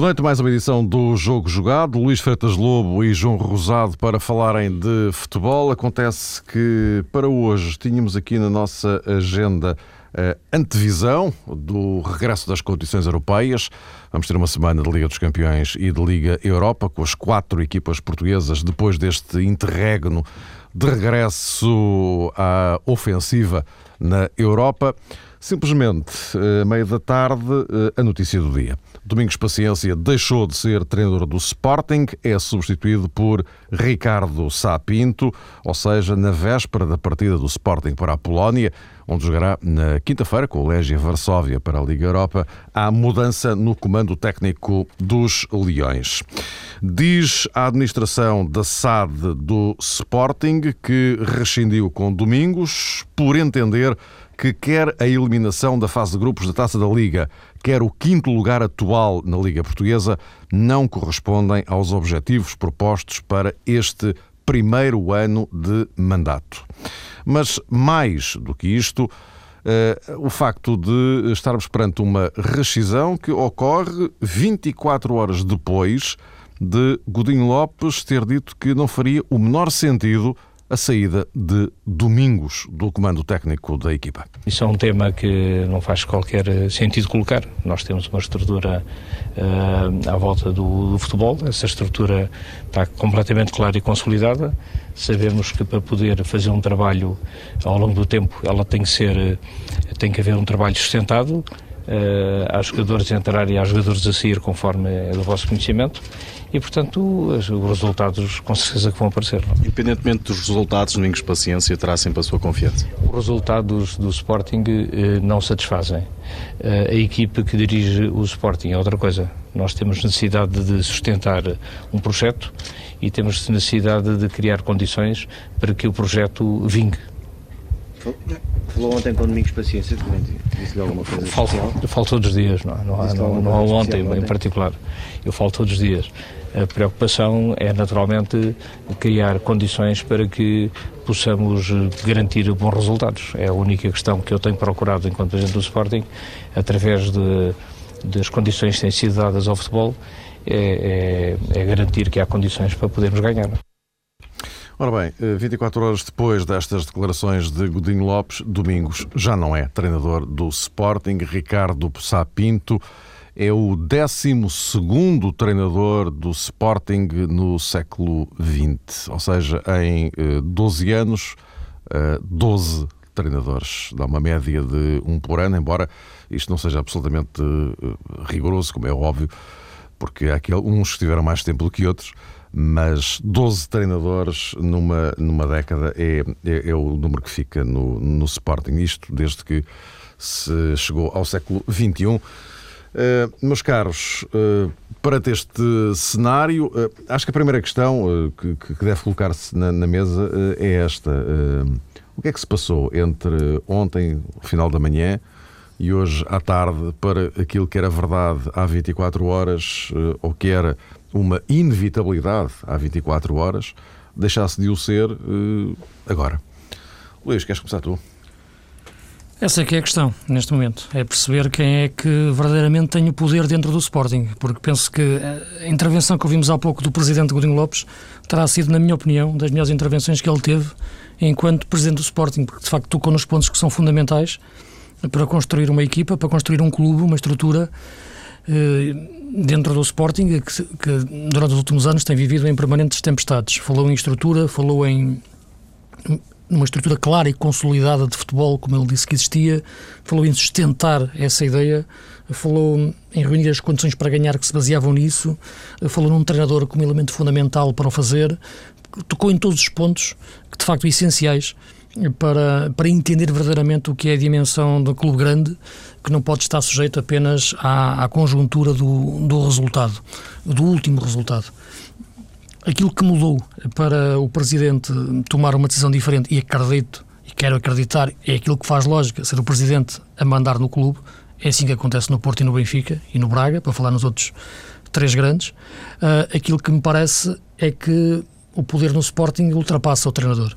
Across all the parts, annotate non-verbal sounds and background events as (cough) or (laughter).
Boa noite, mais uma edição do Jogo Jogado. Luís Freitas Lobo e João Rosado para falarem de futebol. Acontece que para hoje tínhamos aqui na nossa agenda a antevisão do regresso das competições europeias. Vamos ter uma semana de Liga dos Campeões e de Liga Europa com as quatro equipas portuguesas depois deste interregno de regresso à ofensiva na Europa. Simplesmente, a meio da tarde, a notícia do dia. Domingos Paciência deixou de ser treinador do Sporting, é substituído por Ricardo Sapinto, ou seja, na véspera da partida do Sporting para a Polónia, onde jogará na quinta-feira com o Legia Varsóvia para a Liga Europa, há mudança no comando técnico dos Leões. Diz a administração da SAD do Sporting que rescindiu com Domingos por entender que quer a eliminação da fase de grupos da Taça da Liga, quer o quinto lugar atual na Liga Portuguesa, não correspondem aos objetivos propostos para este primeiro ano de mandato. Mas mais do que isto, Uh, o facto de estarmos perante uma rescisão que ocorre 24 horas depois de Godinho Lopes ter dito que não faria o menor sentido a saída de Domingos do comando técnico da equipa. Isso é um tema que não faz qualquer sentido colocar. Nós temos uma estrutura uh, à volta do, do, futebol, essa estrutura está completamente clara e consolidada. Sabemos que para poder fazer um trabalho ao longo do tempo, ela tem que ser, tem que haver um trabalho sustentado. Uh, há jogadores a entrar e há jogadores a sair, conforme é do vosso conhecimento e, portanto, os resultados com certeza que vão aparecer. Não? Independentemente dos resultados, Domingos Paciência terá sempre a sua confiança? Os resultados do Sporting eh, não satisfazem. Eh, a equipe que dirige o Sporting é outra coisa. Nós temos necessidade de sustentar um projeto e temos necessidade de criar condições para que o projeto vingue. Falou ontem com Domingos Paciência, disse-lhe alguma coisa falo, Eu falo todos os dias, não, não, há, não, não há ontem, ontem em particular. Eu falo todos os dias. A preocupação é naturalmente criar condições para que possamos garantir bons resultados. É a única questão que eu tenho procurado enquanto presidente do Sporting, através de, das condições que têm sido dadas ao futebol, é, é, é garantir que há condições para podermos ganhar. Ora bem, 24 horas depois destas declarações de Godinho Lopes, Domingos já não é treinador do Sporting. Ricardo Sapinto Pinto é o 12 treinador do Sporting no século XX, ou seja, em 12 eh, anos, 12 eh, treinadores. Dá uma média de um por ano, embora isto não seja absolutamente eh, rigoroso, como é óbvio, porque há aquele, uns que tiveram mais tempo do que outros, mas 12 treinadores numa, numa década é, é, é o número que fica no, no Sporting. Isto desde que se chegou ao século XXI. Uh, meus caros, uh, perante este cenário, uh, acho que a primeira questão que, que, deve colocar-se na, na, mesa é esta. o que é que se passou entre ontem, final da manhã, e hoje à tarde, para aquilo que era verdade há 24 horas, ou que era uma inevitabilidade há 24 horas, deixasse de o ser agora? Luís, queres começar tu? Essa é que é a questão, neste momento. É perceber quem é que verdadeiramente tem o poder dentro do Sporting. Porque penso que a intervenção que ouvimos há pouco do Presidente Godinho Lopes terá sido, na minha opinião, das melhores intervenções que ele teve enquanto Presidente do Sporting. Porque, de facto, tocou nos pontos que são fundamentais para construir uma equipa, para construir um clube, uma estrutura eh, dentro do Sporting que, que durante os últimos anos tem vivido em permanentes tempestades. Falou em estrutura, falou em numa estrutura clara e consolidada de futebol, como ele disse que existia, falou em sustentar essa ideia, falou em reunir as condições para ganhar que se baseavam nisso, falou num treinador como elemento fundamental para o fazer, tocou em todos os pontos que de facto essenciais para, para entender verdadeiramente o que é a dimensão do clube grande, que não pode estar sujeito apenas à, à conjuntura do, do resultado, do último resultado aquilo que mudou para o Presidente tomar uma decisão diferente, e acredito, e quero acreditar, é aquilo que faz lógica, ser o Presidente a mandar no clube, é assim que acontece no Porto e no Benfica e no Braga, para falar nos outros três grandes. Uh, aquilo que me parece é que o poder no Sporting ultrapassa o treinador.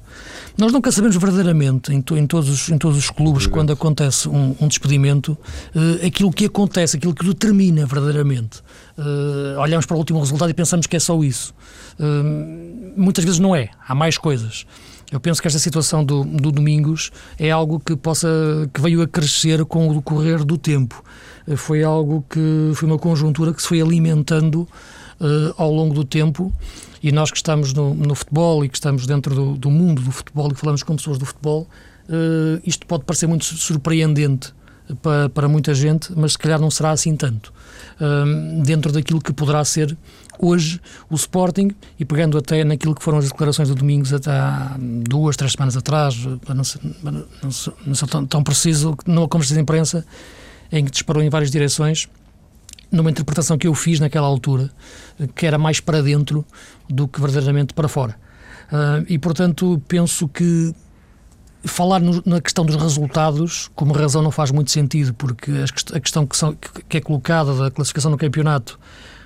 Nós nunca sabemos verdadeiramente, em, to, em, todos, os, em todos os clubes, quando acontece um, um despedimento, uh, aquilo que acontece, aquilo que determina verdadeiramente. Uh, olhamos para o último resultado e pensamos que é só isso. Uh, muitas vezes não é, há mais coisas. Eu penso que esta situação do, do Domingos é algo que possa que veio a crescer com o decorrer do tempo. Foi algo que foi uma conjuntura que se foi alimentando ao longo do tempo e nós que estamos no, no futebol e que estamos dentro do, do, mundo do futebol e que falamos com pessoas do futebol, uh, isto pode parecer muito surpreendente para, para, muita gente, mas se calhar não será assim tanto. Uh, dentro daquilo que poderá ser hoje o Sporting, e pegando até naquilo que foram as declarações do Domingos até há duas, três semanas atrás, não ser, não ser, não ser tão, tão preciso, numa conversa de imprensa, em que disparou em várias direções, numa interpretação que eu fiz naquela altura, que era mais para dentro do que verdadeiramente para fora. Uh, e, portanto, penso que falar no, na questão dos resultados, como razão, não faz muito sentido, porque a questão que, são, que é colocada da classificação no campeonato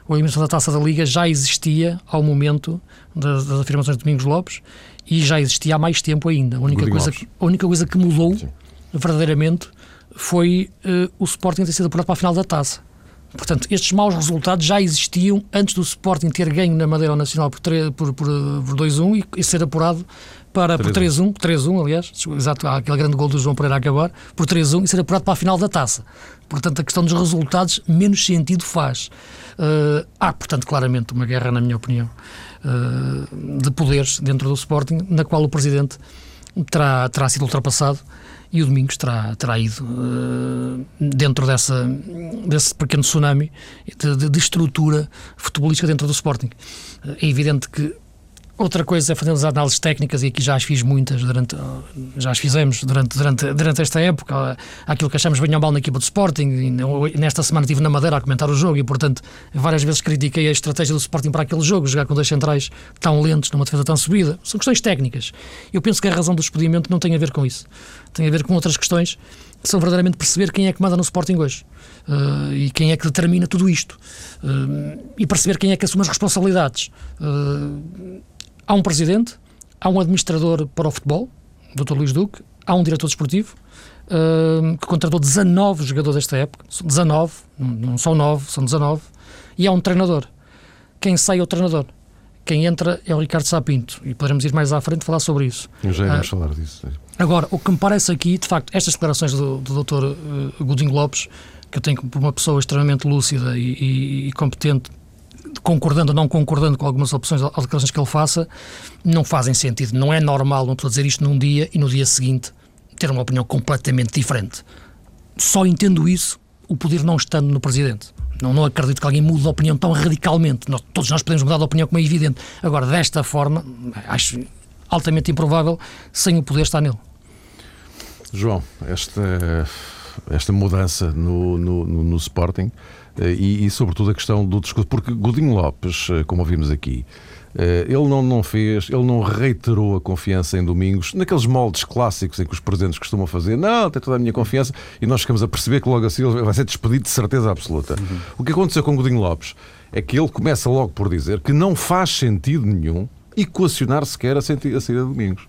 ou a eliminação da taça da Liga já existia ao momento das, das, afirmações de Domingos Lopes e já existia há mais tempo ainda. A única, coisa que, a única coisa que mudou Sim. verdadeiramente foi uh, o Sporting ter sido apurado para a final da taça. Portanto, estes maus resultados já existiam antes do Sporting ter ganho na Madeira Nacional por, por, por, por 2-1 e, e, ser apurado para, por 3-1, 3-1 aliás, exato, aquele grande gol do João Pereira a acabar, por 3-1 e ser apurado para a final da taça. Portanto, a questão dos resultados menos sentido faz. Uh, há, portanto, claramente uma guerra, na minha opinião, uh, de poderes dentro do Sporting, na qual o Presidente terá, terá sido ultrapassado e o Domingos terá, terá ido uh, dentro dessa, desse pequeno tsunami de, de, de, estrutura futebolística dentro do Sporting. É evidente que Outra coisa é fazer as análises técnicas, e aqui já as fiz muitas, durante, já as fizemos durante, durante, durante esta época, aquilo que achamos bem ou mal na equipa do Sporting. Nesta semana estive na Madeira a comentar o jogo e, portanto, várias vezes critiquei a estratégia do Sporting para aquele jogo, jogar com dois centrais tão lentos, numa defesa tão subida. São questões técnicas. Eu penso que a razão do despedimento não tem a ver com isso. Tem a ver com outras questões que são verdadeiramente perceber quem é que manda no Sporting hoje. Uh, e quem é que determina tudo isto. Uh, e perceber quem é que assume as responsabilidades. Uh, Há um presidente, há um administrador para o futebol, o Dr. Luís Duque, há um diretor desportivo uh, que contratou 19 jogadores esta época, 19, não são 9, são 19, e há um treinador. Quem sai é o treinador. Quem entra é o Ricardo Sapinto e poderemos ir mais à frente falar sobre isso. Já iremos uh, falar disso. Agora, o que me parece aqui, de facto, estas declarações do, do Dr. Uh, Godinho Lopes, que eu tenho como uma pessoa extremamente lúcida e, e, e competente concordando ou não concordando com algumas opções ou declarações que ele faça, não fazem sentido. Não é normal uma pessoa dizer isto num dia e no dia seguinte ter uma opinião completamente diferente. Só entendo isso o poder não estando no Presidente. Não, não acredito que alguém mude de opinião tão radicalmente. Nós, todos nós podemos mudar de opinião, como é evidente. Agora, desta forma, acho altamente improvável sem o poder estar nele. João, esta, esta mudança no, no, no, no Sporting e, e, sobretudo, a questão do discurso. Porque Godinho Lopes, eh, como ouvimos aqui, eh, ele não, não fez, ele não reiterou a confiança em Domingos naqueles moldes clássicos em que os presidentes costumam fazer. Não, tem toda a minha confiança e nós ficamos a perceber que logo assim ele vai ser despedido de certeza absoluta. Uhum. O que aconteceu com Godinho Lopes é que ele começa logo por dizer que não faz sentido nenhum equacionar sequer a saída de Domingos.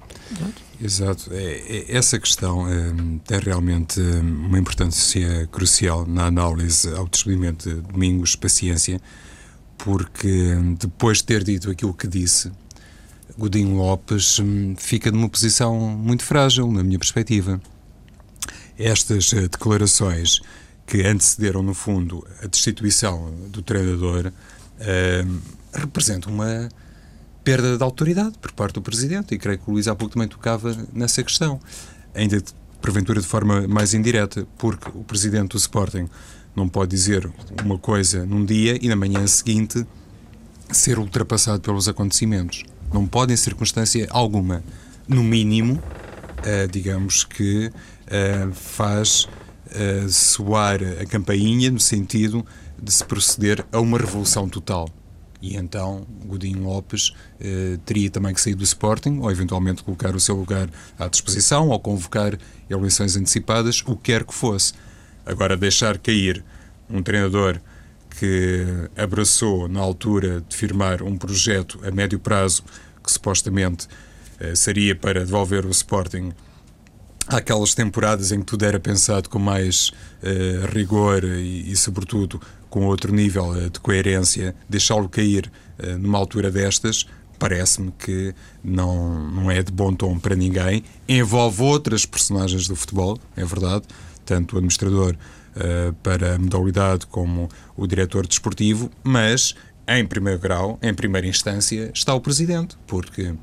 Exato. É, é, essa questão é, tem realmente hum, uma importância crucial na análise ao despedimento de Domingos Paciência, porque hum, depois de ter dito aquilo que disse, Godinho Lopes fica numa posição muito frágil, na minha perspectiva. Estas eh, declarações que antecederam, no fundo, a destituição do treinador representam uma perda de autoridade por parte do Presidente, e creio que o Luís há pouco também tocava nessa questão, ainda porventura de forma mais indireta, porque o Presidente do Sporting não pode dizer uma coisa num dia e na manhã seguinte ser ultrapassado pelos acontecimentos. Não pode em circunstância alguma. No mínimo, uh, digamos que uh, faz uh, soar a campainha no sentido de se proceder a uma revolução total. E então Godinho Lopes eh, teria também que sair do Sporting ou eventualmente colocar o seu lugar à disposição ou convocar eleições antecipadas, o que quer que fosse. Agora, deixar cair um treinador que abraçou na altura de firmar um projeto a médio prazo que supostamente uh, seria para devolver o Sporting àquelas temporadas em que tudo era pensado com mais uh, rigor e, e, sobretudo, com outro nível uh, de coerência, deixá-lo cair uh, numa altura destas, parece-me que não, não é de bom tom para ninguém. Envolve outras personagens do futebol, é verdade, tanto o administrador para a modalidade como o diretor desportivo, mas em primeiro grau, em primeira instância, está o presidente, porque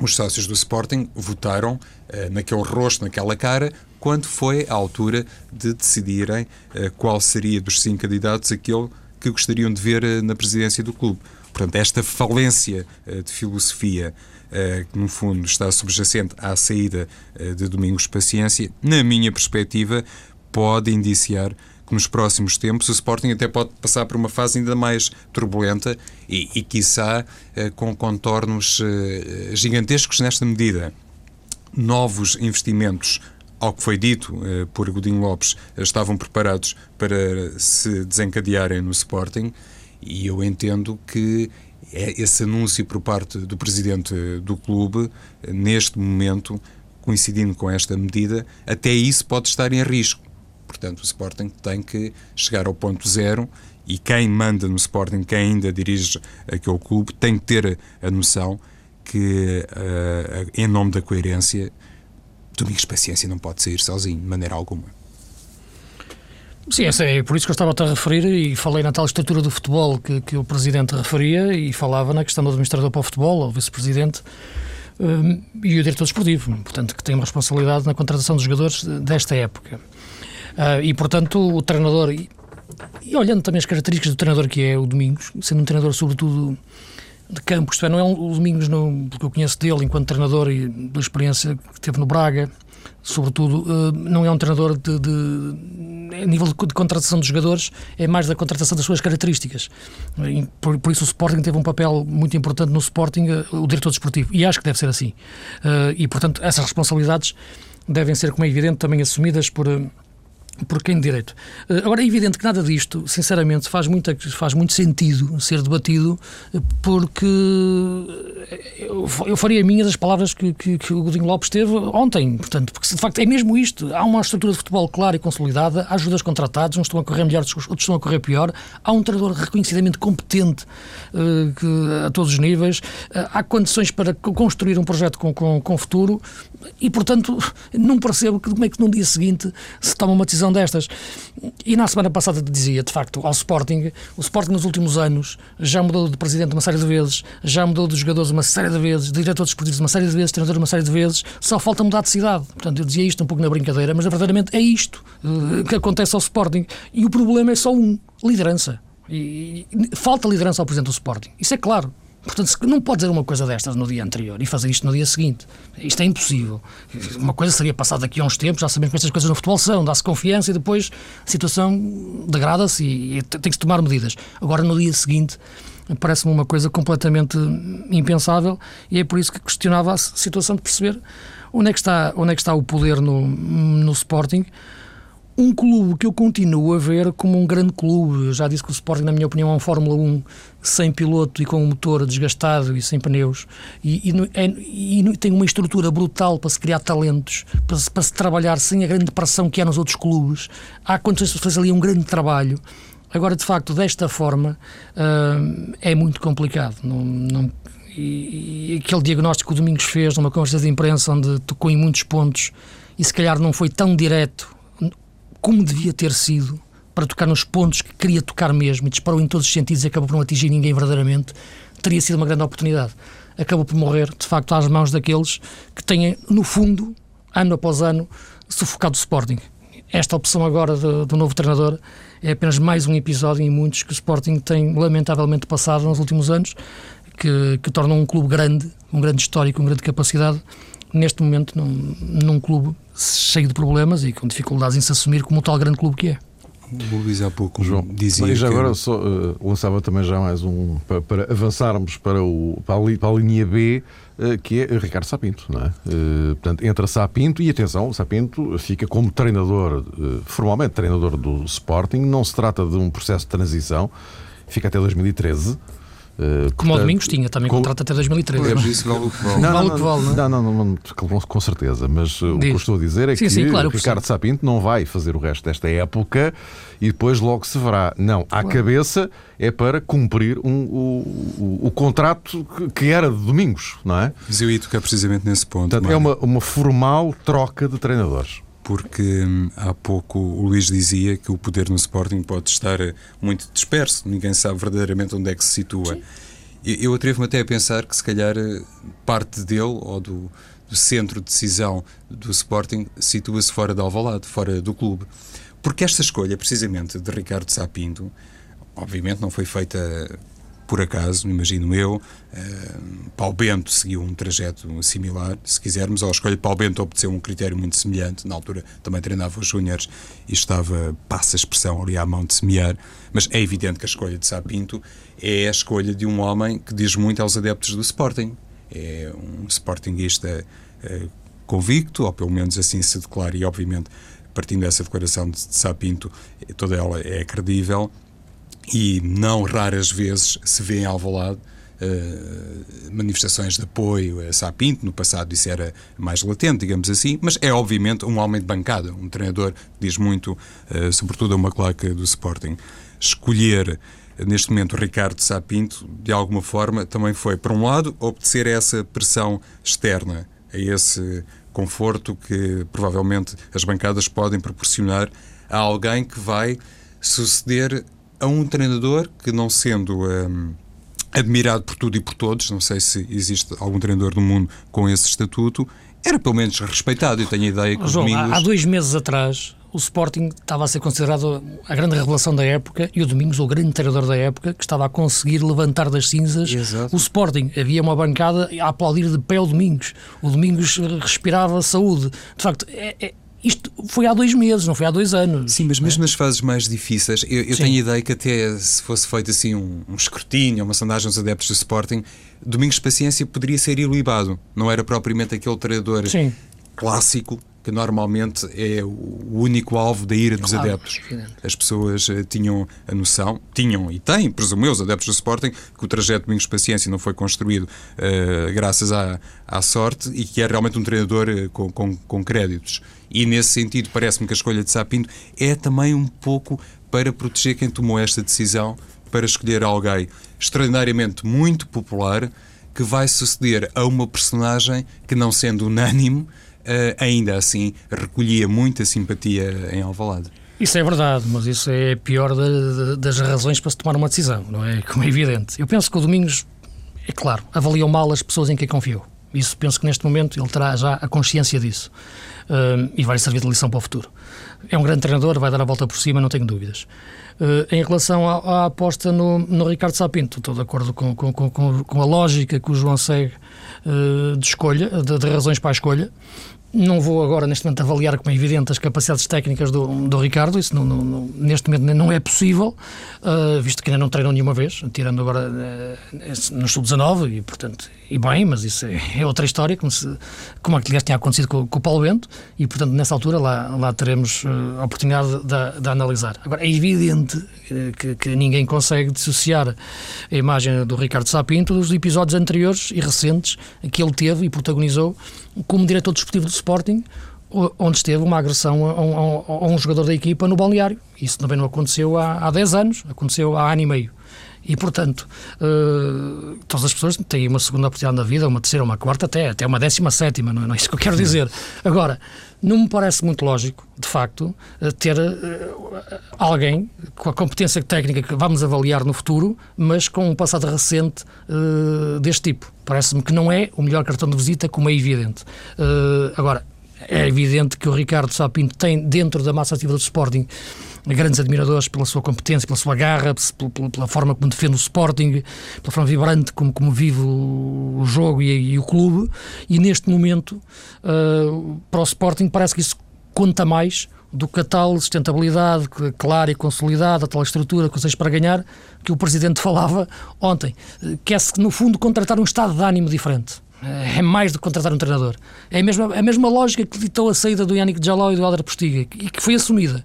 os sócios do Sporting votaram uh, naquele rosto, naquela cara, quando foi a altura de decidirem uh, qual seria dos cinco candidatos aquele que gostariam de ver uh, na presidência do clube. Portanto, esta falência de filosofia, que no fundo está subjacente à saída de Domingos Paciência, na minha perspectiva, pode indiciar que nos próximos tempos o Sporting até pode passar por uma fase ainda mais turbulenta e, e quiçá, eh, com contornos eh, gigantescos nesta medida. Novos investimentos ao que foi dito eh, por Godinho Lopes, estavam preparados para se desencadearem no Sporting e eu entendo que é esse anúncio por parte do presidente do clube, neste momento, coincidindo com esta medida, até isso pode estar em risco. Portanto, o Sporting tem que chegar ao ponto zero e quem manda no Sporting, quem ainda dirige aquele clube, tem que ter a noção que, uh, em nome da coerência, Domingos Paciência não pode sair sozinho, de maneira alguma. Sim, é por isso que eu estava a referir e falei na tal estrutura do futebol que, que o Presidente referia e falava na questão do administrador para o futebol, o Vice-Presidente, um, e o Diretor Desportivo, portanto, que tem uma responsabilidade na contratação dos jogadores desta época. Uh, e, portanto, o treinador, e, e, olhando também as características do treinador que é o Domingos, sendo um treinador sobretudo de campo, isto é, não é um, o Domingos, não, porque eu conheço dele enquanto treinador e da experiência que teve no Braga, sobretudo, uh, não é um treinador de, de a nível de, de, contratação dos jogadores, é mais da contratação das suas características. Por, por, isso o Sporting teve um papel muito importante no Sporting, o diretor desportivo, e acho que deve ser assim. E, portanto, essas responsabilidades devem ser, como é evidente, também assumidas por por quem de direito. Eh, agora, é evidente que nada disto, sinceramente, faz muito, faz muito sentido ser debatido, eh, porque eh, eu faria minhas as palavras que, que, que, o Godinho Lopes teve ontem, portanto, porque de facto é mesmo isto. Há uma estrutura de futebol clara e consolidada, há ajudas contratados, uns estão a correr melhor, outros estão a correr pior, há um treinador reconhecidamente competente uh, que, a todos os níveis, uh, há condições para construir um projeto com, com, com futuro e, portanto, (laughs) não percebo como é que no dia seguinte se toma uma decisão decisão destas. E na semana passada dizia, de facto, ao Sporting, o Sporting nos últimos anos já mudou de presidente uma série de vezes, já mudou de jogadores uma série de vezes, de diretores uma série de vezes, treinador uma série de vezes, só falta mudar de cidade. Portanto, eu dizia isto um pouco na brincadeira, mas verdadeiramente é isto uh, que acontece ao Sporting. E o problema é só um: liderança. E, e falta liderança ao presidente do Sporting. Isso é claro. Portanto, não pode dizer uma coisa destas no dia anterior e fazer isto no dia seguinte. Isto é impossível. Uma coisa seria passar daqui a uns tempos, já sabemos que estas coisas no futebol são, dá-se confiança e depois a situação degrada-se e, e tem que se tomar medidas. Agora, no dia seguinte, parece-me uma coisa completamente impensável e é por isso que questionava a situação de perceber onde é que está, onde é que está o poder no, no Sporting um clube que eu continuo a ver como um grande clube. Eu já disse que o Sporting, na minha opinião, é um Fórmula 1 sem piloto e com um motor desgastado e sem pneus. E, e, é, e, tem uma estrutura brutal para se criar talentos, para, para, se trabalhar sem a grande pressão que há nos outros clubes. Há condições de fazer ali um grande trabalho. Agora, de facto, desta forma, uh, é muito complicado. Não, não, e, e, aquele diagnóstico que o Domingos fez numa conversa de imprensa onde tocou em muitos pontos e se calhar não foi tão direto como devia ter sido, para tocar nos pontos que queria tocar mesmo e disparou em todos os sentidos e acabou por não atingir ninguém verdadeiramente, teria sido uma grande oportunidade. Acabou por morrer, de facto, às mãos daqueles que têm, no fundo, ano após ano, sufocado o Sporting. Esta opção agora do, do novo treinador é apenas mais um episódio em muitos que o Sporting tem lamentavelmente passado nos últimos anos, que, que tornam um clube grande, um grande histórico, com grande capacidade, neste momento num, num clube cheio de problemas e com dificuldades em se assumir como o tal grande clube que é. O Luís há pouco João, dizia. Já que... agora só, uh, lançava também já mais um para, para avançarmos para, o, para, a, para a linha B, uh, que é Ricardo Sapinto. Não é? Uh, portanto, entra Sapinto e atenção, Sapinto fica como treinador, formalmente treinador do Sporting. Não se trata de um processo de transição, fica até 2013. Uh, Como portanto, o Domingos tinha, também com... contrato até 2013. Pois, isso vale o que vale. Não, não, vale, não, não, não, não, com certeza, mas uh, o que eu estou a dizer é sim, que sim, claro, Ricardo Sapinto não vai fazer o resto desta época e depois logo se verá. Não, à claro. cabeça é para cumprir um, o, o, o, contrato que, que, era de Domingos, não é? Mas eu ia tocar precisamente nesse ponto. Portanto, é uma, uma formal troca de treinadores porque hum, há pouco o Luís dizia que o poder no Sporting pode estar eh, muito disperso, ninguém sabe verdadeiramente onde é que se situa. Sim. Eu atrevo-me até a pensar que se calhar eh, parte dele ou do, do centro de decisão do Sporting situa-se fora de Alvalade, fora do clube. Porque esta escolha, precisamente, de Ricardo Sapinto, obviamente não foi feita por acaso, imagino eu, uh, Paulo Bento seguiu um trajeto similar, se quisermos, ou a escolha de Paulo Bento obteceu um critério muito semelhante, na altura também treinava os Júniores e estava, passa a expressão, ali à mão de semear, mas é evidente que a escolha de Sapinto é a escolha de um homem que diz muito aos adeptos do Sporting. É um Sportingista uh, convicto, ou pelo menos assim se declara, e obviamente partindo dessa declaração de, de Sapinto, toda ela é credível, e não raras vezes se vê em Alvalade uh, manifestações de apoio a Sapinto, no passado isso era mais latente, digamos assim, mas é obviamente um homem de bancada, um treinador diz muito, uh, sobretudo a uma claque do Sporting. Escolher neste momento Ricardo Sapinto, de alguma forma, também foi, por um lado, obedecer a essa pressão externa, a esse conforto que provavelmente as bancadas podem proporcionar a alguém que vai suceder a um treinador que, não sendo um, admirado por tudo e por todos, não sei se existe algum treinador no mundo com esse estatuto, era pelo menos respeitado. Eu tenho a ideia que João, Domingos... há dois meses atrás o Sporting estava a ser considerado a grande revelação da época e o Domingos o grande treinador da época que estava a conseguir levantar das cinzas Exato. o Sporting. Havia uma bancada a aplaudir de pé o Domingos. O Domingos respirava saúde. De facto, é, é isto foi há dois meses, não foi há dois anos. Sim, mas mesmo é? nas fases mais difíceis, eu, eu tenho a ideia que até se fosse feito assim um, um escrutínio, uma sondagem aos adeptos do Sporting, Domingos Paciência poderia ser ilibado. Não era propriamente aquele treinador Sim. clássico que normalmente é o único alvo da ira dos claro, adeptos. As pessoas uh, tinham a noção, tinham e têm, presumo eu, os adeptos do Sporting, que o trajeto de Domingos Paciência não foi construído uh, graças à, à sorte e que é realmente um treinador uh, com, com, com créditos. E nesse sentido, parece-me que a escolha de Sapinto é também um pouco para proteger quem tomou esta decisão para escolher alguém extraordinariamente muito popular que vai suceder a uma personagem que, não sendo unânime, ainda assim recolhia muita simpatia em Alvalade. Isso é verdade, mas isso é a pior das razões para se tomar uma decisão, não é? Como é evidente. Eu penso que o Domingos, é claro, avaliou mal as pessoas em quem confiou. Isso penso que neste momento ele terá já a consciência disso uh, e vai servir de lição para o futuro. É um grande treinador, vai dar a volta por cima, não tenho dúvidas. Uh, em relação à, à aposta no, no, Ricardo Sapinto, estou de acordo com, com, com, com, a lógica que o João segue uh, de escolha, de, de razões para a escolha. Não vou agora, neste momento, avaliar, como é evidente, as capacidades técnicas do, do Ricardo, isso não, não, neste momento não é possível, uh, visto que ainda não treinou nenhuma vez, tirando agora uh, no sub-19, e portanto, e bem, mas isso é, (laughs) é outra história, como, se, como aliás tinha acontecido com, com, o Paulo Bento, e portanto, nessa altura lá, lá teremos uh, a oportunidade de, de, analisar. Agora, é evidente que, que, ninguém consegue dissociar a imagem do Ricardo Sapinto dos episódios anteriores e recentes que ele teve e protagonizou como diretor desportivo do Sporting, onde esteve uma agressão a um, a um, jogador da equipa no balneário. Isso também não aconteceu há, há 10 anos, aconteceu há ano e meio. E, portanto, uh, todas as pessoas têm uma segunda oportunidade na vida, uma terceira, uma quarta, até, até uma décima sétima, não é, não é isso que eu quero dizer. Agora, não me parece muito lógico, de facto, eh, ter uh, alguém com a competência técnica que vamos avaliar no futuro, mas com um passado recente uh, deste tipo. Parece-me que não é o melhor cartão de visita, como é evidente. agora, é evidente que o Ricardo Sapinto tem, dentro da massa ativa do Sporting, grandes admiradores pela sua competência, pela sua garra, pela, pela forma como defende o Sporting, pela forma vibrante como, como vive o, o jogo e, e, o clube. E neste momento, uh, para o Sporting, parece que isso conta mais do que sustentabilidade clara e consolidada, a tal estrutura que vocês para ganhar, que o Presidente (laughs) falava ontem. Quer-se, no fundo, contratar um estado de ânimo diferente. É mais do que contratar um treinador. É a mesma, a mesma lógica que ditou a saída do Yannick Jaló e do Alder Postiga e que foi assumida.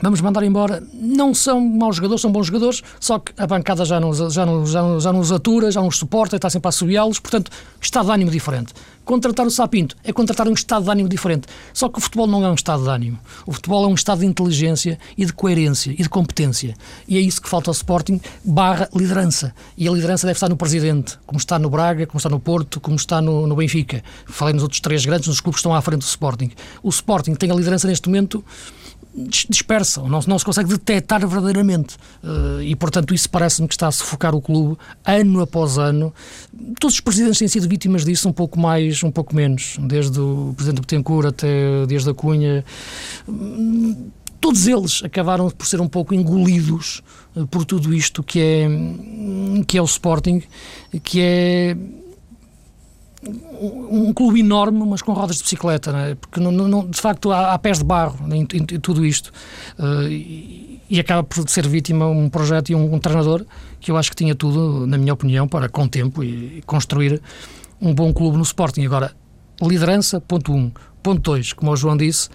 vamos mandar embora. Não são maus jogadores, são bons jogadores, só que a bancada já nos, já nos, já nos, já nos atura, já nos suporta, está sempre a assobiá-los, portanto, estado de ânimo diferente. Contratar o Sapinto é contratar um estado de ânimo diferente. Só que o futebol não é um estado de ânimo. O futebol é um estado de inteligência e de coerência e de competência. E é isso que falta ao Sporting, barra liderança. E a liderança deve estar no Presidente, como está no Braga, como está no Porto, como está no, no Benfica. Falei nos outros três grandes, nos clubes que estão à frente do Sporting. O Sporting tem a liderança neste momento dispersam, não, não se consegue detectar verdadeiramente. Uh, e, portanto, isso parece-me que está a sufocar o clube ano após ano. Todos os presidentes têm sido vítimas disso, um pouco mais, um pouco menos. Desde o presidente Betancourt até desde a Cunha. Todos eles acabaram por ser um pouco engolidos uh, por tudo isto que é, que é o Sporting, que é um clube enorme, mas com rodas de bicicleta, é? porque não, não, de facto há, há, pés de barro em, em, em tudo isto. Uh, e, e, acaba por ser vítima um projeto e um, um, treinador que eu acho que tinha tudo, na minha opinião, para com tempo e, e construir um bom clube no Sporting. Agora, liderança, ponto um. Ponto dois, como o João disse,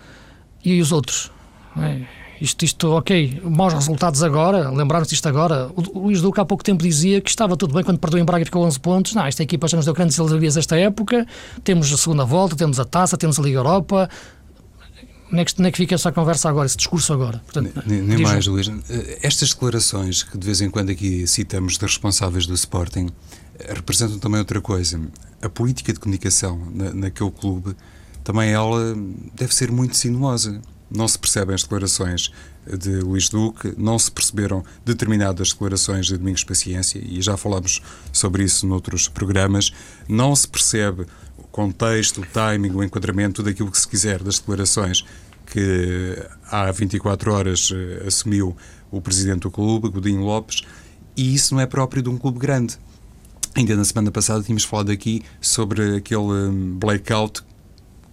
e os outros. É? Isto, isto, ok, maus resultados agora, lembraram-se disto agora. O Luís Duque há pouco tempo dizia que estava tudo bem quando perdeu em Braga e ficou 11 pontos. Não, esta equipa já nos deu grandes alegrias esta época. Temos a segunda volta, temos a taça, temos a Liga Europa. Nem é que, nem é que fica essa conversa agora, esse discurso agora. Portanto, nem, nem mais, Luís. Estas declarações que de vez em quando aqui citamos de responsáveis do Sporting representam também outra coisa. A política de comunicação na, naquele clube também ela deve ser muito sinuosa. Não se percebem as declarações de Luís Duque, não se perceberam determinadas declarações de Domingos Paciência, e já falámos sobre isso noutros programas. Não se percebe o contexto, o timing, o enquadramento, tudo aquilo que se quiser das declarações que há 24 horas eh, assumiu o presidente do clube, Godinho Lopes, e isso não é próprio de um clube grande. Ainda na semana passada tínhamos falado aqui sobre aquele hum, blackout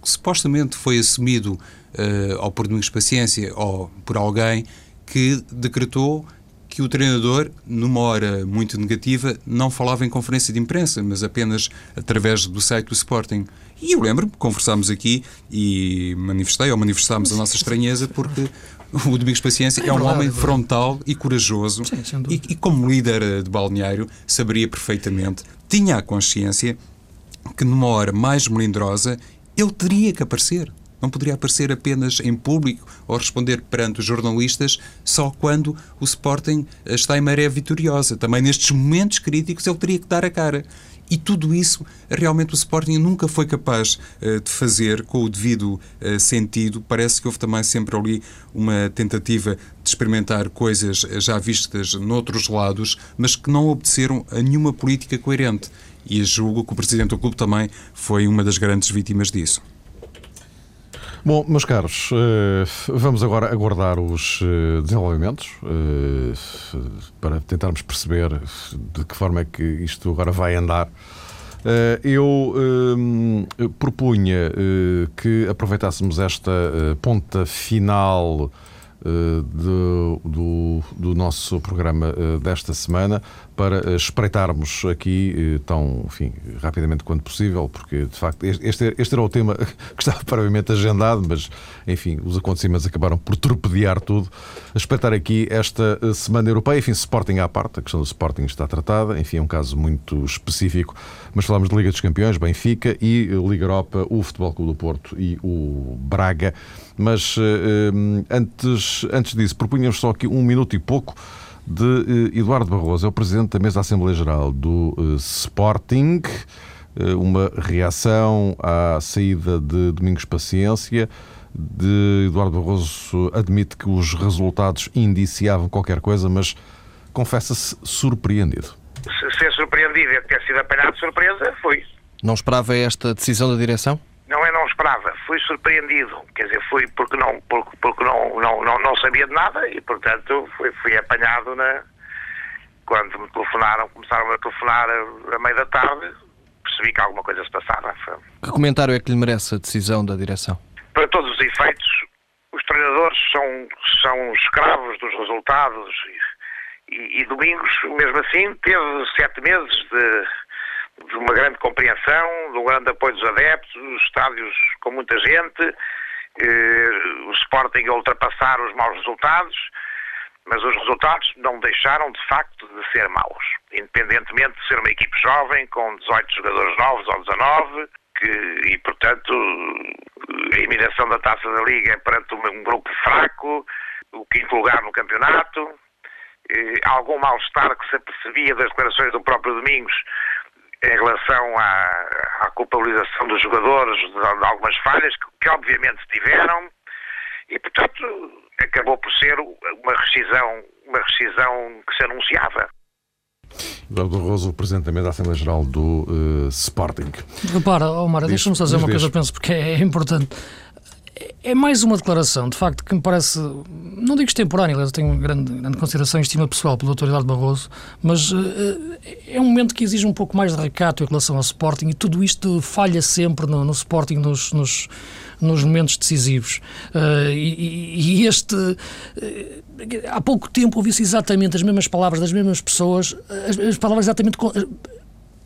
que supostamente foi assumido uh, ou por Domingos Paciência ou por alguém que decretou que o treinador, numa hora muito negativa, não falava em conferência de imprensa, mas apenas através do site do Sporting. E eu lembro-me, conversámos aqui e manifestei, ou manifestámos a nossa estranheza, porque o Domingos Paciência é, é um homem é frontal e corajoso Sim, e, e, como líder de balneário, saberia perfeitamente, tinha a consciência que numa hora mais melindrosa ele teria que aparecer. Não poderia aparecer apenas em público ou responder perante os jornalistas só quando o Sporting está em maré vitoriosa. Também nestes momentos críticos ele teria que dar a cara. E tudo isso realmente o Sporting nunca foi capaz uh, de fazer com o devido uh, sentido. Parece que houve também sempre ali uma tentativa de experimentar coisas eh, já vistas noutros lados, mas que não obedeceram a nenhuma política coerente. E julgo que o presidente do clube também foi uma das grandes vítimas disso. Bom, meus caros, eh, vamos agora aguardar os eh, desenvolvimentos eh, para tentarmos perceber de que forma é que isto agora vai andar. Eu propunha que aproveitássemos esta ponta final do, do, do, nosso programa desta semana para eh, espreitarmos aqui eh, tão enfim, rapidamente quanto possível, porque de facto este, este era o tema (laughs) que estava previamente agendado, mas enfim, os acontecimentos acabaram por torpedear tudo. Espreitar aqui esta eh, Semana Europeia, enfim, Sporting à parte, a questão do Sporting está tratada, enfim, é um caso muito específico, mas falamos de Liga dos Campeões, Benfica e Liga Europa, o Futebol Clube do Porto e o Braga. Mas antes, antes disso, propunhamos só aqui um minuto e pouco de eh, Eduardo Barroso, é o presidente da mesa da Assembleia Geral do eh, Sporting. Eh, uma reação à saída de Domingos Paciência. De Eduardo Barroso admite que os resultados indiciavam qualquer coisa, mas confessa-se surpreendido. Se ser surpreendido e ter sido apanhado de surpresa, foi. Não esperava esta decisão da direção? Esperava, fui surpreendido, quer dizer, fui porque não, porque, porque não, não, não, não sabia de nada e, portanto, fui, fui apanhado na, quando me telefonaram, começaram a telefonar a, a meio da tarde, percebi que alguma coisa se passava. Que comentário é que lhe merece a decisão da direção? Para todos os efeitos, os treinadores são, são escravos dos resultados e, e, e Domingos, mesmo assim, teve sete meses de de uma grande compreensão, de um grande apoio dos adeptos, os estádios com muita gente. Eh, o Sporting a ultrapassar os maus resultados, mas os resultados não deixaram de facto de ser maus. Independentemente de ser uma equipe jovem, com 18 jogadores novos ou 19, que, e portanto a eliminação da taça da Liga perante um grupo fraco, o quinto lugar no campeonato, algum mal-estar que se apercebia das declarações do próprio Domingos em relação à, à culpabilização dos jogadores de, de algumas falhas que, que, obviamente tiveram e portanto acabou por ser uma rescisão uma rescisão que se anunciava. Eduardo Rosa, o Presidente da Assembleia Geral do uh, Sporting. Repara, Omar, deixa-me fazer uma coisa, eu penso, porque é importante é mais uma declaração, de facto, que me parece, não digo extemporânea, eu tenho grande, grande consideração e estima pessoal pelo Dr. Eduardo Barroso, mas uh, é um momento que exige um pouco mais de recato em relação ao Sporting e tudo isto falha sempre no, no Sporting nos, nos, nos, momentos decisivos. Uh, e, e, este. Uh, há pouco tempo ouvi-se exatamente as mesmas palavras das mesmas pessoas, as, as palavras exatamente. Com,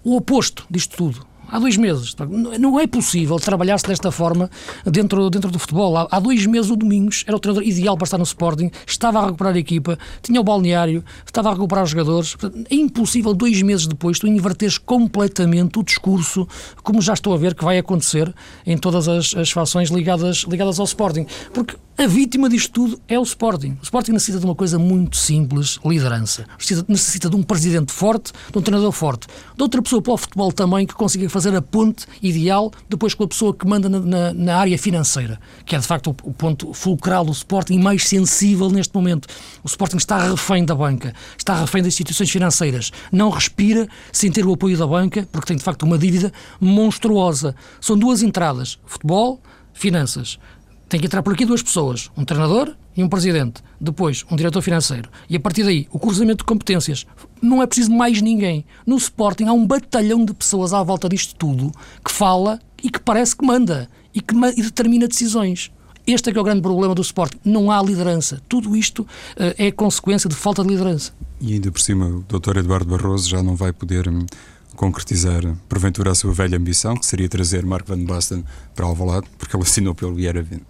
o oposto disto tudo há dois meses. Não é possível trabalhar-se desta forma dentro, dentro do futebol. Há, dois meses o Domingos era o treinador ideal para estar no Sporting, estava a recuperar a equipa, tinha o balneário, estava a recuperar os jogadores. É impossível dois meses depois tu inverteres completamente o discurso, como já estou a ver que vai acontecer em todas as, as fações ligadas, ligadas ao Sporting. Porque a vítima disto tudo é o Sporting. O Sporting necessita de uma coisa muito simples: liderança. Necessita, necessita de um presidente forte, de um treinador forte, de outra pessoa para o futebol também que consiga fazer a ponte ideal depois com a pessoa que manda na, na, na área financeira, que é de facto o, o, ponto fulcral do Sporting e mais sensível neste momento. O Sporting está refém da banca, está refém das instituições financeiras. Não respira sem ter o apoio da banca, porque tem de facto uma dívida monstruosa. São duas entradas: futebol, finanças tem que entrar por aqui duas pessoas, um treinador e um presidente, depois um diretor financeiro. E a partir daí, o cruzamento de competências. Não é preciso mais ninguém. No Sporting há um batalhão de pessoas à volta disto tudo que fala e que parece que manda e que e determina decisões. Este é que é o grande problema do Sporting. Não há liderança. Tudo isto uh, é consequência de falta de liderança. E ainda por cima, o Dr. Eduardo Barroso já não vai poder hum, concretizar, porventura, a sua velha ambição, que seria trazer Mark Van Basten para Alvalade, porque ele assinou pelo Vieira Vindo.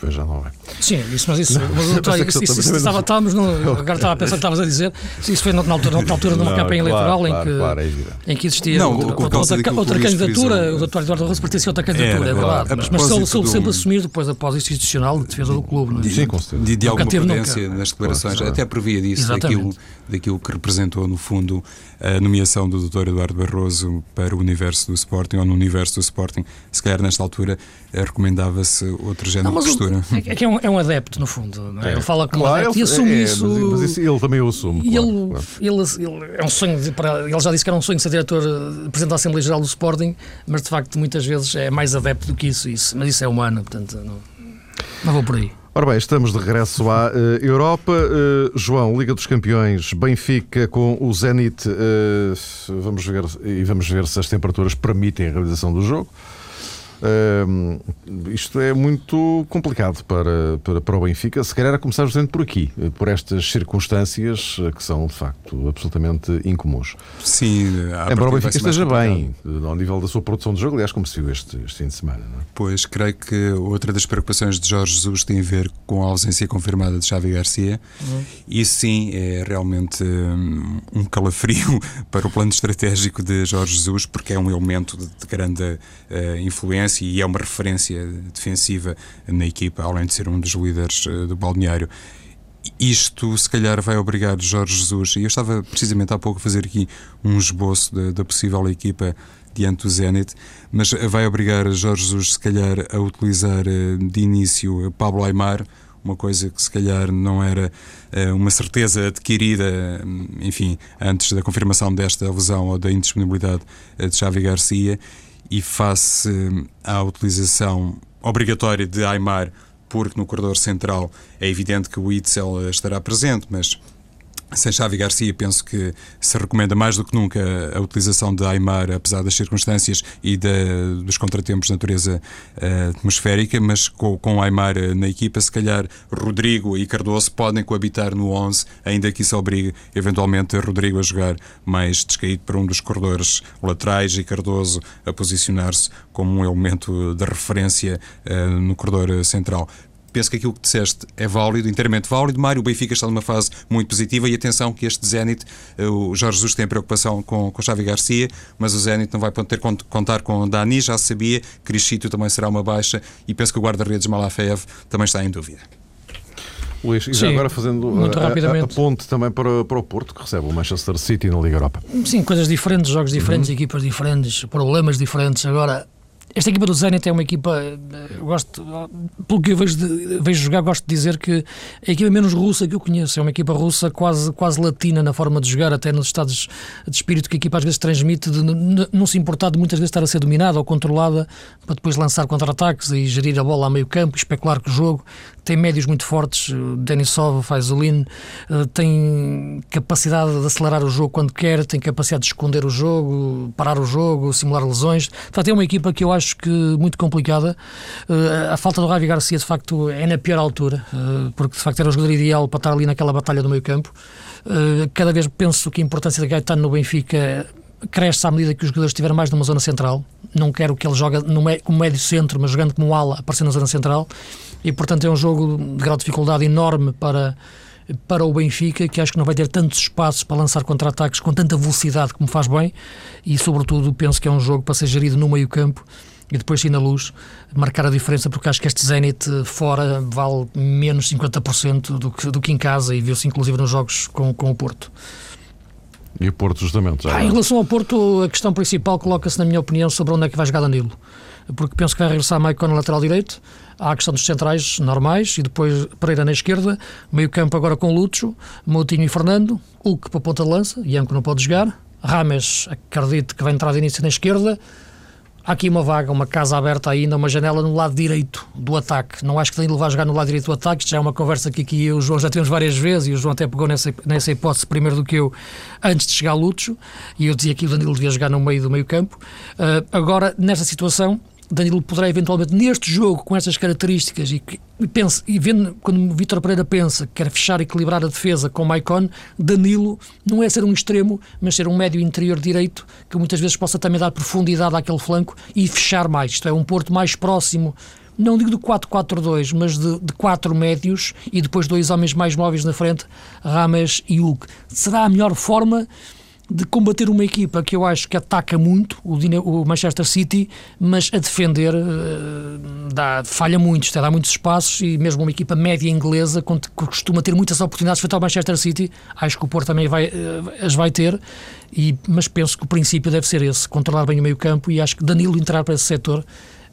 Pois já não é. Sim, isso, mas isso, não, mas, doutor, isso, isso, isso estava, estávamos no, (laughs) agora estava a pensar que estavas a dizer, isso foi na altura, na altura de uma campanha eleitoral claro, em, que, claro, é em que existia não, outra, outra, outra candidatura, o doutor Eduardo Rosa pertencia a outra candidatura, é, é verdade, mas, mas soube, soube sempre assumir depois a pós institucional de defesa do clube. Não é? Sim, com certeza. De, de alguma prudência nas declarações, claro, até previa disso, daquilo, daquilo que representou no fundo a nomeação do Dr. Eduardo Barroso para o universo do Sporting, ou no universo do Sporting, se calhar nesta altura eh, recomendava-se outro género não, de postura. (laughs) É, que é um, é um adepto, no fundo. É? Ele fala como claro, adepto ele, e assume é, isso. Mas, mas, ele também o assume. E claro, ele, claro. Ele, ele, é um sonho de, para, ele já disse que era um sonho de ser diretor, presidente da Assembleia Geral do Sporting, mas de facto muitas vezes é mais adepto do que isso. isso mas isso é humano, portanto não, não vou por aí. Ora bem, estamos de regresso à uh, Europa. Uh, João, Liga dos Campeões, Benfica com o Zenit. Uh, vamos ver e vamos ver se as temperaturas permitem a realização do jogo. Uh, isto é muito complicado para, para, para o Benfica. Se calhar a começar justamente por aqui, por estas circunstâncias que são de facto absolutamente incomuns. Sim, embora o Benfica esteja bem ao nível da sua produção de jogo, aliás, como se viu este, este fim de semana. É? Pois, creio que outra das preocupações de Jorge Jesus tem a ver com a ausência confirmada de Xavi Garcia. Uhum. E sim, é realmente hum, um calafrio (laughs) para o plano estratégico de Jorge Jesus, porque é um elemento de, de grande uh, influência e é uma referência defensiva na equipa, além de ser um dos líderes eh, do balneário. Isto, se calhar, vai obrigar Jorge Jesus, e eu estava precisamente há pouco a fazer aqui um esboço da, possível equipa diante do Zenit, mas vai obrigar Jorge Jesus, se calhar, a utilizar eh, de início Pablo Aymar, uma coisa que se calhar não era uh, uma certeza adquirida, enfim, antes da confirmação desta lesão ou da indisponibilidade de Xavi Garcia, e face à utilização obrigatória de Aymar, porque no corredor central é evidente que o Itzel estará presente, mas sem Xavi Garcia, penso que se recomenda mais do que nunca a utilização de Aymar, apesar das circunstâncias e dos contratempos de natureza uh, atmosférica, mas com, com Aymar eh, na equipa, se calhar Rodrigo e Cardoso podem coabitar no 11, ainda que isso obrigue eventualmente Rodrigo a jogar mais descaído para um dos corredores laterais e Cardoso a posicionar-se como um elemento de referência uh, no corredor central penso que aquilo que disseste é válido, inteiramente válido. Mário, o Benfica está numa fase muito positiva e atenção que este Zenit, eh, o Jorge Jesus tem preocupação com, com Xavi Garcia, mas o Zenit não vai ter que contar com Dani, já sabia, Crisito também será uma baixa e penso que o guarda-redes Malafeev também está em dúvida. Luís, e já agora fazendo muito a, rapidamente. A, a, ponte também para, para o Porto, que recebe o Manchester City na Liga Europa. Sim, coisas diferentes, jogos diferentes, uhum. equipas diferentes, problemas diferentes. Agora, esta equipa do Zenit é uma equipa, eh, gosto, pelo que eu vejo, de, vejo jogar, gosto de dizer que é a equipa menos russa que eu conheço. É uma equipa russa quase, quase latina na forma de jogar, até nos estados de espírito que a equipa às vezes transmite, de não se importar de muitas vezes estar a ser dominada ou controlada para depois lançar contra-ataques e gerir a bola a meio campo, especular com o jogo tem médios muito fortes, Denisov, Faizulin, eh, tem capacidade de acelerar o jogo quando quer, tem capacidade de esconder o jogo, parar o jogo, simular lesões. Portanto, é uma equipa que eu acho que muito complicada. Eh, a falta do Ravi Garcia, de facto, é na pior altura, eh, porque de facto era o jogador ideal para estar ali naquela batalha do meio campo. Cada vez penso que a importância de Gaetano no Benfica cresce à medida que os jogadores estiverem mais numa zona central. Não quero que ele jogue no, como médio centro, mas jogando como ala, aparecendo na zona central e portanto é um jogo de grau de dificuldade enorme para para o Benfica, que acho que não vai ter tantos espaços para lançar contra-ataques com tanta velocidade como faz bem, e sobretudo penso que é um jogo para ser gerido no meio-campo e depois sim na luz, marcar a diferença, porque acho que este Zenit fora vale menos 50% do que, do que em casa, e viu-se inclusive nos jogos com, com o Porto. E o Porto, justamente. Já ah, em relação ao Porto, a questão principal coloca-se, na minha opinião, sobre onde é que vai jogar Danilo. Porque penso que vai regressar Maicon no lateral direito, Há a questão dos centrais normais e depois Pereira na esquerda, meio campo agora com Lúcio, Moutinho e Fernando, Hulk para a ponta de lança, Ianco não pode jogar, Rames acredito que vai entrar de início na esquerda, Há aqui uma vaga, uma casa aberta ainda, uma janela no lado direito do ataque. Não acho que Danilo vai jogar no lado direito do ataque. Isto já é uma conversa que aqui eu e o João já temos várias vezes e o João até pegou nessa, nessa hipótese primeiro do que eu, antes de chegar a Lúcio. E eu dizia que o Danilo devia jogar no meio do meio campo. Uh, agora, nesta situação, Danilo poderá eventualmente neste jogo com estas características e, e, pense, e vendo quando Vítor Pereira pensa que quer fechar e equilibrar a defesa com Maicon, Danilo não é ser um extremo, mas ser um médio interior direito que muitas vezes possa também dar profundidade àquele flanco e fechar mais. Isto é, um Porto mais próximo não digo de 4-4-2, mas de, de quatro médios e depois dois homens mais móveis na frente, Rames e Hulk. Será a melhor forma de combater uma equipa que eu acho que ataca muito, o, o Manchester City, mas a defender uh, dá, falha muito, está, dá muitos espaços e mesmo uma equipa média inglesa que costuma ter muitas oportunidades frente ao Manchester City, acho que o Porto também vai, uh, as vai ter, e, mas penso que o princípio deve ser esse, controlar bem o meio campo e acho que Danilo entrar para esse setor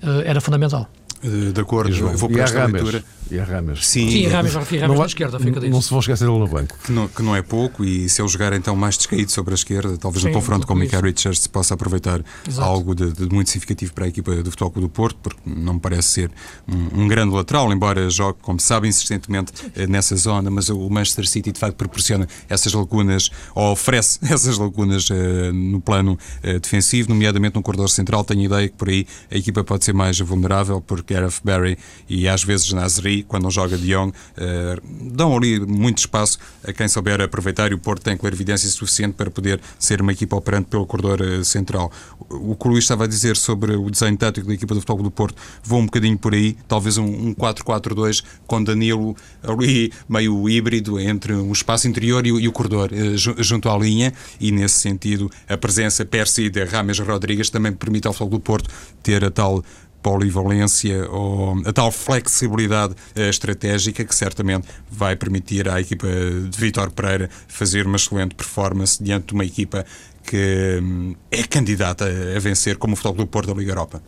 uh, era fundamental. De acordo, eu vou para esta leitura. E a Rames. Sim, Sim Rames, Rames não, na esquerda, fica Não se vão esquecer dele no banco. Que não, que não é pouco, e se ele jogar então mais descaído sobre a esquerda, talvez Sim, no confronto com o Michael Richards se possa aproveitar Exato. algo de, de, muito significativo para a equipa do Futebol do Porto, porque não me parece ser um, um, grande lateral, embora jogue, como se sabe, insistentemente eh, nessa zona, mas o Manchester City de facto proporciona essas lacunas, ou oferece (laughs) essas lacunas uh, no plano uh, defensivo, nomeadamente no corredor central. Tenho a ideia que por aí a equipa pode ser mais vulnerável, porque Gareth Barry e às vezes Nasri, quando não joga de Young, uh, dão ali muito espaço a quem souber aproveitar e o Porto tem clarividência suficiente para poder ser uma equipa operante pelo corredor uh, central. O que o Luís estava a dizer sobre o desenho tático da equipa do Futebol do Porto vou um bocadinho por aí, talvez um, 4-4-2 com Danilo ali meio híbrido entre um espaço interior e, e o corredor uh, junto à linha e nesse sentido a presença per si de Rames Rodrigues também permite ao Futebol do Porto ter a tal polivalência ou a tal flexibilidade uh, estratégica que certamente vai permitir à equipa de Vitor Pereira fazer uma excelente performance diante de uma equipa que um, é candidata a vencer como o Futebol do Porto da Liga Europa.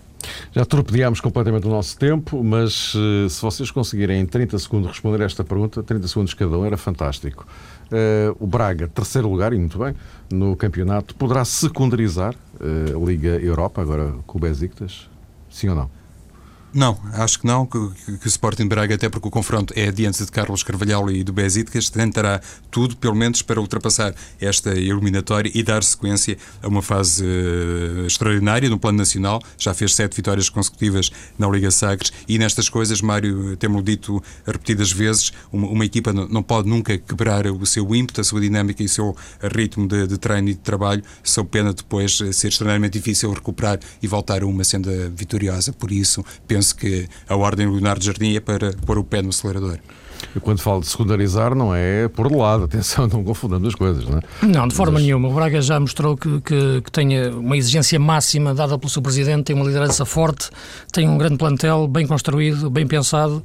Já torpedeámos completamente o nosso tempo, mas uh, se vocês conseguirem em 30 segundos responder esta pergunta, 30 segundos cada um, era fantástico. Uh, o Braga, terceiro lugar, e muito bem, no campeonato, poderá secundarizar a Liga Europa, agora com o Besiktas? Sim ou não? Não, acho que não, que, que, o Sporting Braga, até porque o confronto é diante de Carlos Carvalhal e do Besiktas, tentará tudo, pelo menos, para ultrapassar esta eliminatória e dar sequência a uma fase uh, extraordinária no plano nacional. Já fez sete vitórias consecutivas na Liga Sagres e nestas coisas, Mário, temos dito repetidas vezes, uma, uma equipa não, não, pode nunca quebrar o seu ímpeto, a sua dinâmica e o seu ritmo de, de treino e de trabalho, só pena depois ser extremamente difícil recuperar e voltar a uma senda vitoriosa. Por isso, penso penso que a ordem do Leonardo Jardim é para pôr o pé no acelerador. Eu, quando falo de secundarizar, não é por de lado, (laughs) atenção, não confundamos as coisas, não é? Não, de forma Mas... nenhuma. O Braga já mostrou que, que, que tem uma exigência máxima dada pelo seu presidente, tem uma liderança forte, tem um grande plantel, bem construído, bem pensado,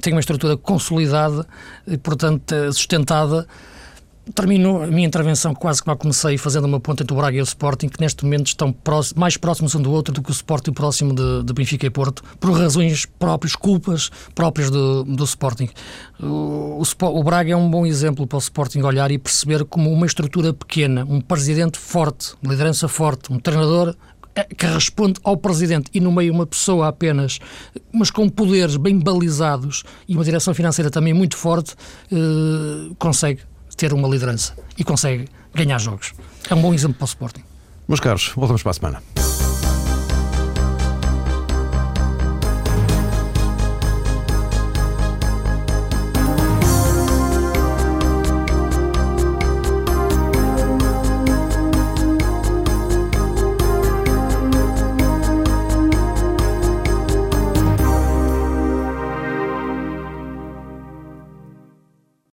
tem uma estrutura consolidada e, portanto, sustentada Termino a minha intervenção quase mal comecei fazendo uma ponta entre o Braga e o Sporting, que neste momento estão mais próximos um do outro do que o Sporting próximo de, de Benfica e Porto, por razões próprias, culpas próprias do, do Sporting. O, o, o, Braga é um bom exemplo para o Sporting olhar e perceber como uma estrutura pequena, um presidente forte, uma liderança forte, um treinador é, que responde ao presidente e no meio uma pessoa apenas, mas com poderes bem balizados e uma direção financeira também muito forte, eh, consegue ter uma liderança e consegue ganhar jogos. É um bom exemplo para o Sporting. Meus caros, voltamos para a semana.